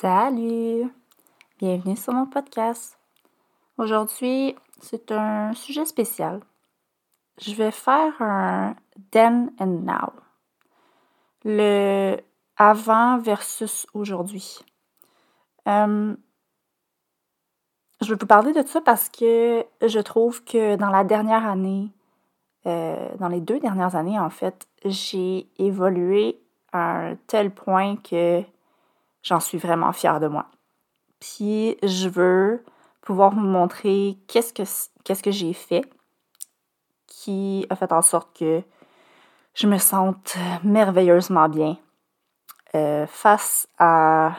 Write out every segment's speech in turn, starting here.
Salut! Bienvenue sur mon podcast. Aujourd'hui, c'est un sujet spécial. Je vais faire un then and now. Le avant versus aujourd'hui. Euh, je vais vous parler de ça parce que je trouve que dans la dernière année, euh, dans les deux dernières années en fait, j'ai évolué à un tel point que J'en suis vraiment fière de moi. Puis je veux pouvoir vous montrer qu'est-ce que, qu'est-ce que j'ai fait qui a fait en sorte que je me sente merveilleusement bien euh, face à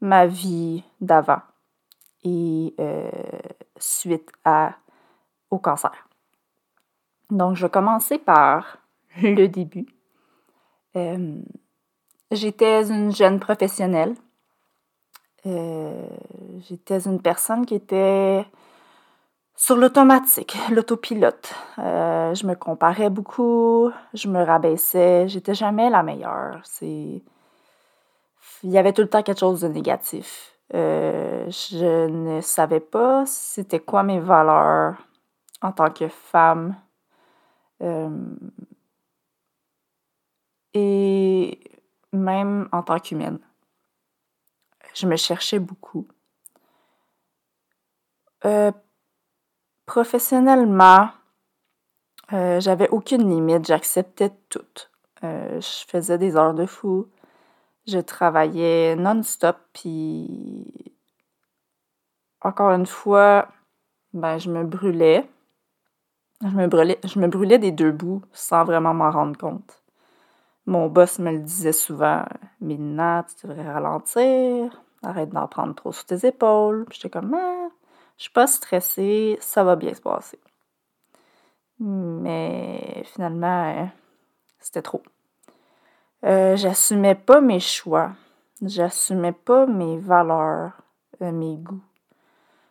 ma vie d'avant et euh, suite à, au cancer. Donc, je vais commencer par le début. Euh, J'étais une jeune professionnelle. Euh, j'étais une personne qui était sur l'automatique, l'autopilote. Euh, je me comparais beaucoup, je me rabaissais, j'étais jamais la meilleure. Il y avait tout le temps quelque chose de négatif. Euh, je ne savais pas c'était quoi mes valeurs en tant que femme. et même en tant qu'humaine. Je me cherchais beaucoup. Euh, professionnellement, euh, j'avais aucune limite, j'acceptais tout. Euh, je faisais des heures de fou, je travaillais non-stop, puis encore une fois, ben, je me brûlais. Je me brûlais, je me brûlais des deux bouts sans vraiment m'en rendre compte. Mon boss me le disait souvent Mina, tu devrais ralentir, arrête d'en prendre trop sur tes épaules. J'étais comme ah, Je suis pas stressée, ça va bien se passer. Mais finalement, c'était trop. Euh, j'assumais pas mes choix. J'assumais pas mes valeurs, euh, mes goûts.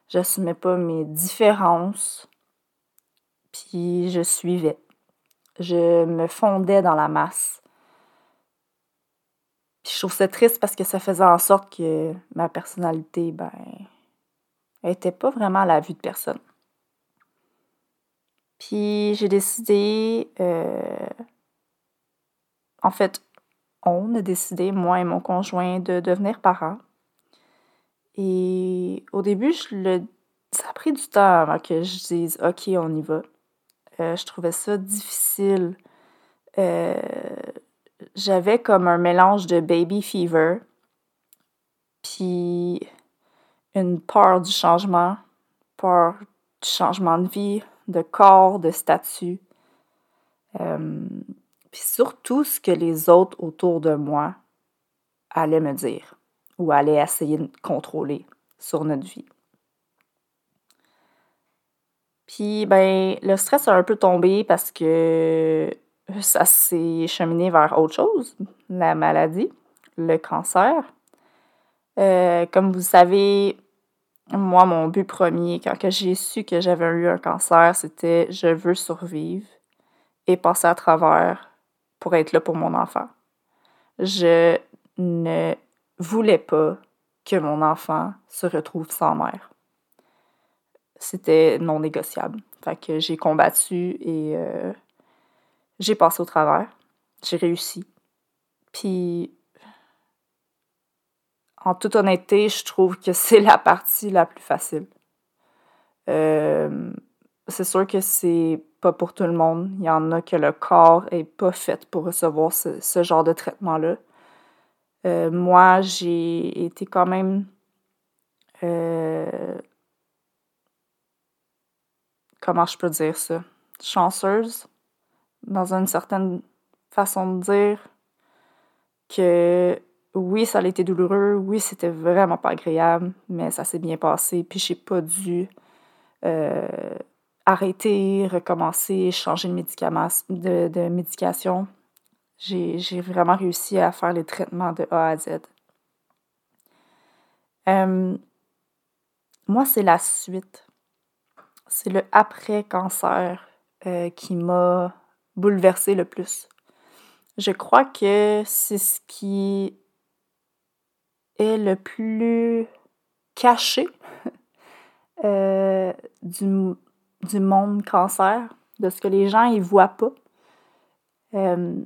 J'assumais pas mes différences. Puis je suivais. Je me fondais dans la masse je trouve ça triste parce que ça faisait en sorte que ma personnalité, ben, elle était pas vraiment à la vue de personne. Puis j'ai décidé, euh, en fait, on a décidé, moi et mon conjoint, de devenir parents. Et au début, ça a pris du temps avant que je dise OK, on y va. Euh, je trouvais ça difficile. Euh, j'avais comme un mélange de baby fever, puis une peur du changement, peur du changement de vie, de corps, de statut. Euh, puis surtout ce que les autres autour de moi allaient me dire ou allaient essayer de contrôler sur notre vie. Puis, ben, le stress a un peu tombé parce que ça s'est cheminé vers autre chose, la maladie, le cancer. Euh, comme vous savez, moi, mon but premier, quand j'ai su que j'avais eu un cancer, c'était je veux survivre et passer à travers pour être là pour mon enfant. Je ne voulais pas que mon enfant se retrouve sans mère. C'était non négociable. Fait que j'ai combattu et euh, j'ai passé au travers. J'ai réussi. Puis, en toute honnêteté, je trouve que c'est la partie la plus facile. Euh, c'est sûr que c'est pas pour tout le monde. Il y en a que le corps est pas fait pour recevoir ce, genre de traitement-là. Euh, moi, j'ai été quand même euh, comment je peux dire ça? Chanceuse, dans une certaine façon de dire, que oui, ça a été douloureux, oui, c'était vraiment pas agréable, mais ça s'est bien passé, puis j'ai pas dû euh, arrêter, recommencer, changer de, médicaments, de, médication. J'ai vraiment réussi à faire les traitements de A à Z. Euh, moi, c'est la suite. C'est le après-cancer euh, qui m'a bouleversé le plus. Je crois que c'est ce qui est le plus caché euh, du, du, monde cancer, de ce que les gens ne voient pas. Euh,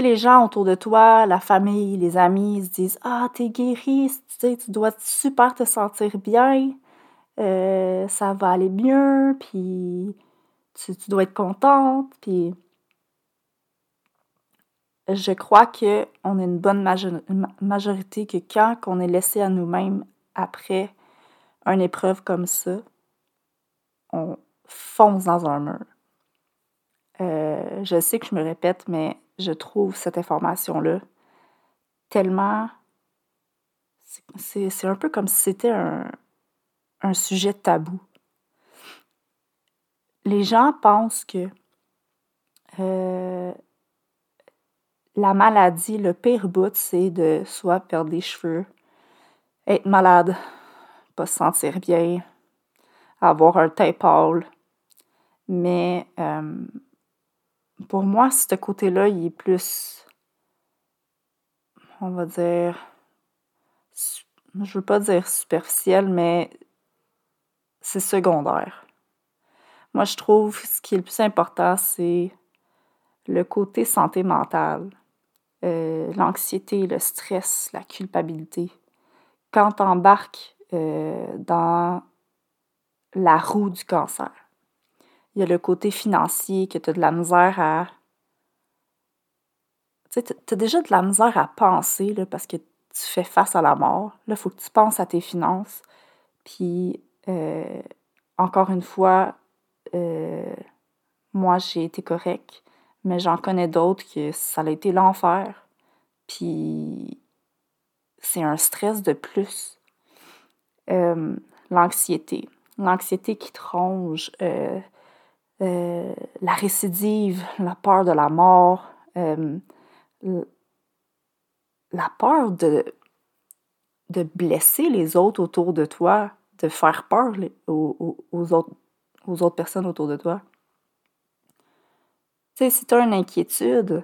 les gens autour de toi, la famille, les amis, ils se disent Ah, t'es guéri, tu dois super te sentir bien, euh, ça va aller mieux, puis tu, dois être contente, puis je crois qu'on est une bonne majorité que quand on est laissé à nous-mêmes après une épreuve comme ça, on fonce dans un mur. Euh, je sais que je me répète, mais je trouve cette information-là tellement... C'est un peu comme si c'était un sujet tabou. Les gens pensent que euh, la maladie, le pire bout, c'est de soit perdre des cheveux, être malade, pas se sentir bien, avoir un teint. Mais euh, pour moi, ce côté-là, il est plus, on va dire, je veux pas dire superficiel, mais c'est secondaire. Moi, je trouve ce qui est le plus important, c'est le côté santé mentale. Euh, l'anxiété, le stress, la culpabilité. Quand tu embarques euh, dans la roue du cancer, il y a le côté financier que tu as de la misère à. Tu sais, as déjà de la misère à penser là, parce que tu fais face à la mort. Là, il faut que tu penses à tes finances. Puis, euh, encore une fois, moi, j'ai été correct mais j'en connais d'autres que ça a été l'enfer. Puis c'est un stress de plus. Euh, l'anxiété. L'anxiété qui tronge, euh, euh, la récidive, la peur de la mort, la peur de, de blesser les autres autour de toi, de faire peur aux, autres, aux autres personnes autour de toi. Tu sais, si tu as une inquiétude,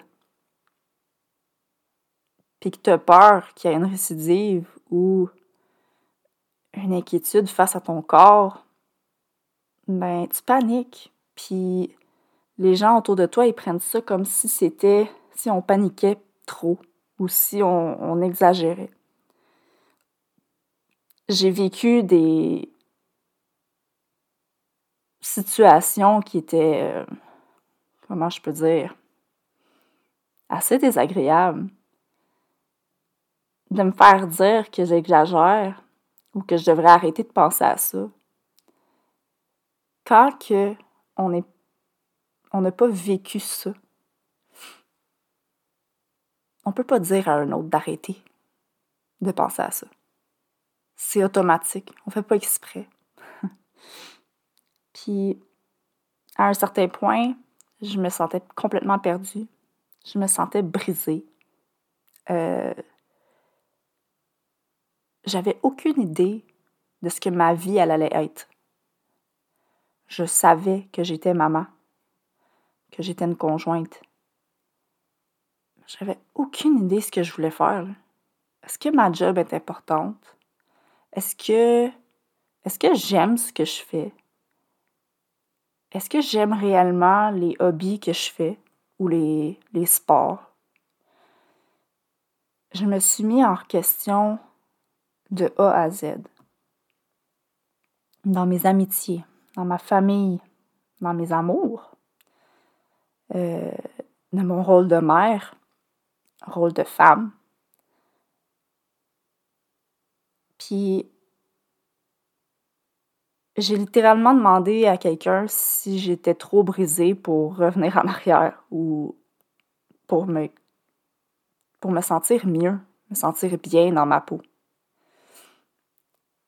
puis que tu as peur qu'il y ait une récidive ou une inquiétude face à ton corps, ben tu paniques. Puis les gens autour de toi, ils prennent ça comme si c'était, si on paniquait trop ou si on, on exagérait. J'ai vécu des situations qui étaient euh, comment je peux dire, assez désagréable de me faire dire que j'exagère ou que je devrais arrêter de penser à ça. Quand que on est on n'a pas vécu ça, on peut pas dire à un autre d'arrêter de penser à ça. C'est automatique, on fait pas exprès. Puis à un certain point, je me sentais complètement perdue. Je me sentais brisée. Euh, j'avais aucune idée de ce que ma vie allait être. Je savais que j'étais maman, que j'étais une conjointe. J'avais aucune idée de ce que je voulais faire. Est-ce que ma job est importante? Est-ce que est-ce que j'aime ce que je fais? Est-ce que j'aime réellement les hobbies que je fais ou les, sports? je me suis mis en question de A à Z. Dans mes amitiés, dans ma famille, dans mes amours, euh, dans mon rôle de mère, rôle de femme. Puis, j'ai littéralement demandé à quelqu'un si j'étais trop brisée pour revenir en arrière ou pour me, pour me sentir mieux, me sentir bien dans ma peau.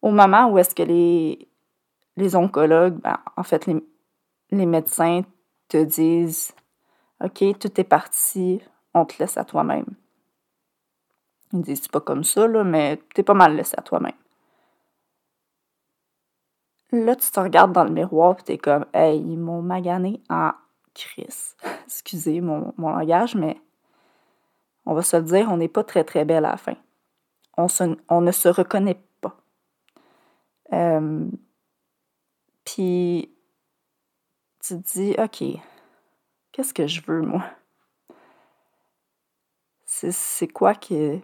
Au moment où est-ce que les, les oncologues, ben, en fait, les, les médecins te disent OK, tout est parti, on te laisse à toi-même. Ils disent pas comme ça, là, mais t'es pas mal laissé à toi-même. Là, tu te regardes dans le miroir et t'es comme Hey, ils m'ont magané en Chris. Excusez mon, mon, langage, mais on va se le dire, on n'est pas très très belle à la fin. On, on ne se reconnaît pas. Euh, puis tu te dis, OK, qu'est-ce que je veux, moi? C'est quoi que.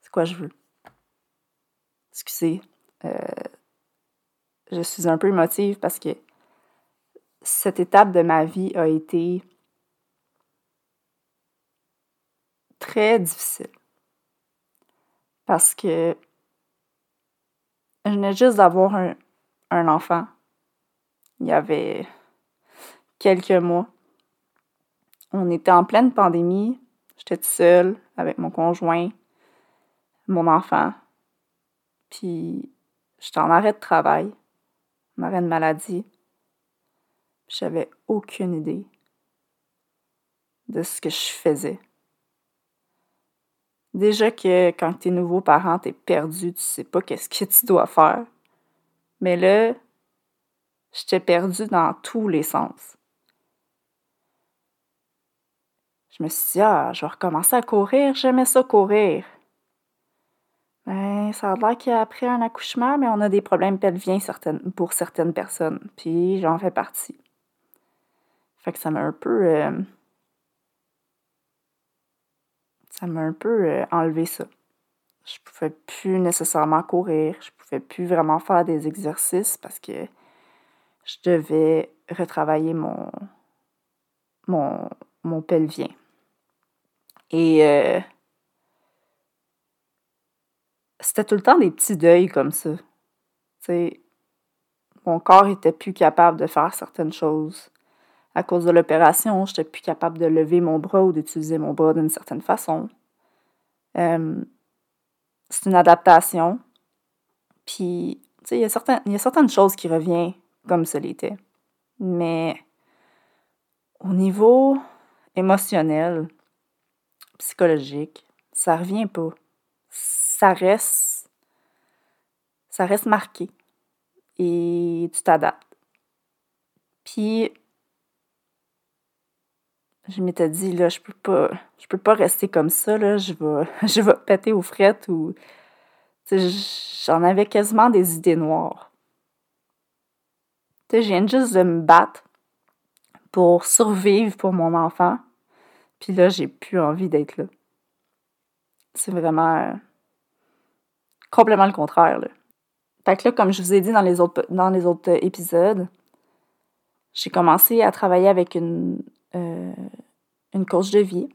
C'est quoi je veux? Excusez. Euh, je suis un peu émotive parce que cette étape de ma vie a été très difficile. Parce que je venais juste d'avoir un, un enfant. Il y avait quelques mois. On était en pleine pandémie. J'étais seule avec mon conjoint, mon enfant. Puis j'étais en arrêt de travail, de maladie. J'avais aucune idée de ce que je faisais. Déjà que quand t'es nouveau parent, t'es perdu, tu sais pas qu'est-ce que tu dois faire. Mais là, j'étais perdue dans tous les sens. Je me suis dit, ah, je vais recommencer à courir, j'aimais ça courir. Ben, ça a l'air qu'après un accouchement, mais on a des problèmes pelviens pour certaines personnes, puis j'en fais partie. Fait que ça m'a un peu. Euh, ça m'a un peu euh, enlevé ça. Je pouvais plus nécessairement courir, je pouvais plus vraiment faire des exercices parce que je devais retravailler mon, mon, mon pelvien. Et euh, c'était tout le temps des petits deuils comme ça. mon corps était plus capable de faire certaines choses. À cause de l'opération, j'étais plus capable de lever mon bras ou d'utiliser mon bras d'une certaine façon. Euh, c'est une adaptation. Puis, tu sais, il y, a certaines choses qui reviennent comme ça l'était. Mais au niveau émotionnel, psychologique, ça revient pas. Ça reste, ça reste marqué. Et tu t'adaptes. Puis, je m'étais dit, là, je peux pas, je peux pas rester comme ça, là, je vais, je vais péter aux frettes ou, j'en avais quasiment des idées noires. Je viens juste de me battre pour survivre pour mon enfant. Puis là, j'ai plus envie d'être là. C'est vraiment complètement le contraire. Là. Fait que là, comme je vous ai dit dans les autres, dans les autres épisodes, j'ai commencé à travailler avec une, euh, une coach de vie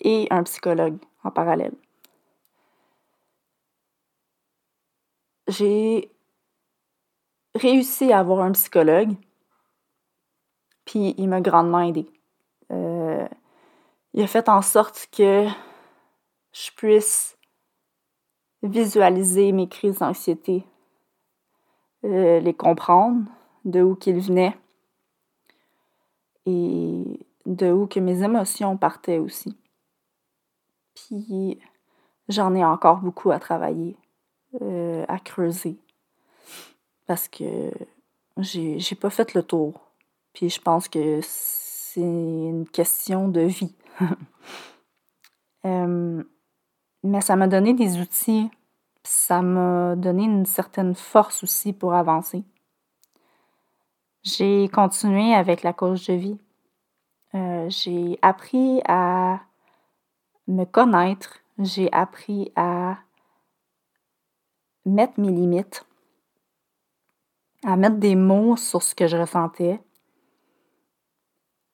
et un psychologue en parallèle. J'ai réussi à avoir un psychologue, puis il m'a grandement aidé. Euh, il a fait en sorte que je puisse visualiser mes crises d'anxiété, euh, les comprendre, de où qu'ils venaient et de où que mes émotions partaient aussi. Puis j'en ai encore beaucoup à travailler, euh, à creuser, parce que j'ai, pas fait le tour. Puis je pense que c'est une question de vie. Euh, mais ça m'a donné des outils, ça m'a donné une certaine force aussi pour avancer. J'ai continué avec la cause de vie. Euh, j'ai appris à me connaître, j'ai appris à mettre mes limites, à mettre des mots sur ce que je ressentais.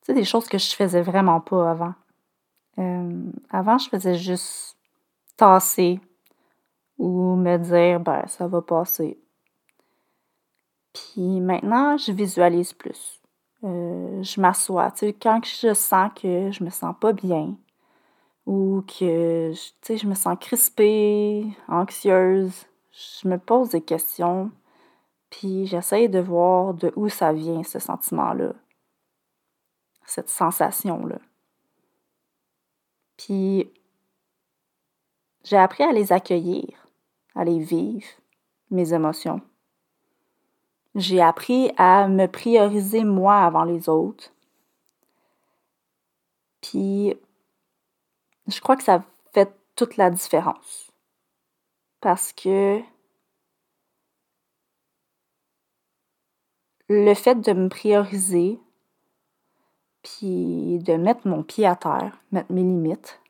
Tu sais, des choses que je faisais vraiment pas avant. Euh, avant, je faisais juste tasser ou me dire, ben, ça va passer. Puis maintenant, je visualise plus. Euh, je m'assois. Quand je sens que je me sens pas bien ou que, je me sens crispée, anxieuse, je me pose des questions, puis j'essaye de voir de où ça vient, ce sentiment-là, cette sensation-là. Puis j'ai appris à les accueillir, à les vivre, mes émotions. J'ai appris à me prioriser moi avant les autres. Puis, je crois que ça fait toute la différence. Parce que le fait de me prioriser, puis de mettre mon pied à terre, mettre mes limites,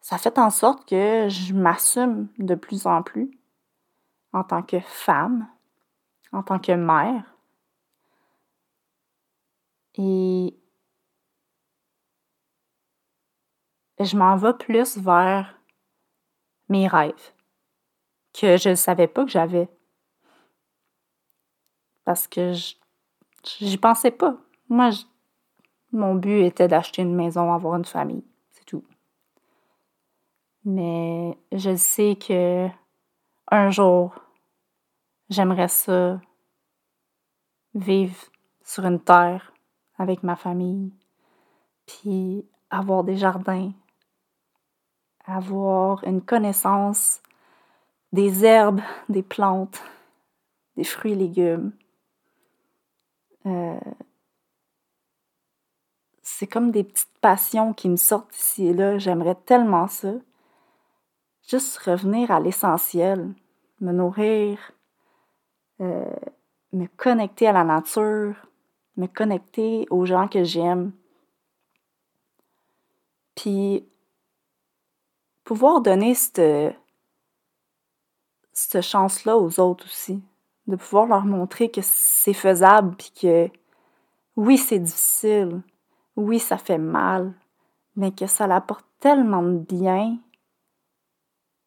ça fait en sorte que je m'assume de plus en plus en tant que femme, en tant que mère. Et je m'en vais plus vers mes rêves que je ne savais pas que j'avais. Parce que j'y pensais pas. Moi, mon but était d'acheter une maison, avoir une famille. Mais je sais que un jour, J'aimerais ça vivre sur une terre avec ma famille, puis avoir des jardins, avoir une connaissance des herbes, des plantes, des fruits et légumes. Euh, c'est comme des petites passions qui me sortent ici et là. J'aimerais tellement ça. Juste revenir à l'essentiel, me nourrir, euh, me connecter à la nature, me connecter aux gens que j'aime. Puis pouvoir donner cette, cette chance-là aux autres aussi. De pouvoir leur montrer que c'est faisable, puis que oui, c'est difficile, oui, ça fait mal, mais que ça l'apporte tellement de bien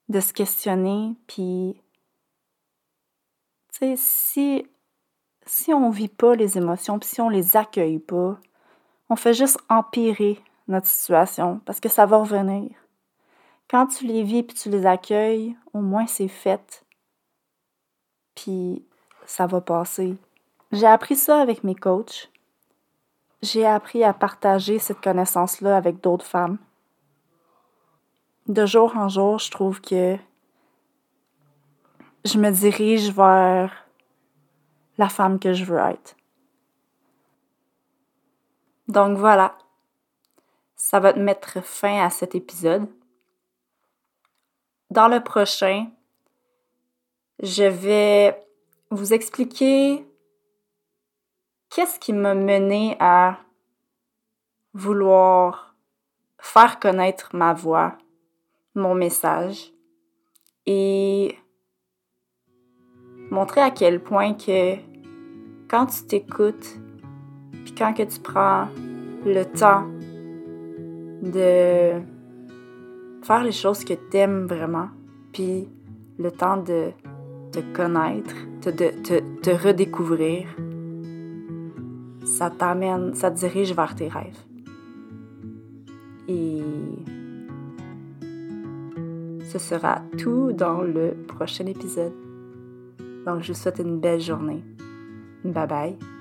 de se questionner, puis tu sais, si, si on vit pas les émotions, puis si on les accueille pas, on fait juste empirer notre situation parce que ça va revenir. Quand tu les vis puis tu les accueilles, au moins c'est fait. Puis ça va passer. J'ai appris ça avec mes coachs. J'ai appris à partager cette connaissance-là avec d'autres femmes. De jour en jour, je trouve que je me dirige vers la femme que je veux être. Donc voilà, ça va te mettre fin à cet épisode. Dans le prochain, je vais vous expliquer qu'est-ce qui m'a mené à vouloir faire connaître ma voix, mon message et montrer à quel point que quand tu t'écoutes, puis quand que tu prends le temps de faire les choses que tu aimes vraiment, puis le temps de te connaître, de te redécouvrir, ça t'amène, ça te dirige vers tes rêves. Et ce sera tout dans le prochain épisode. Donc, je vous souhaite une belle journée. Bye bye.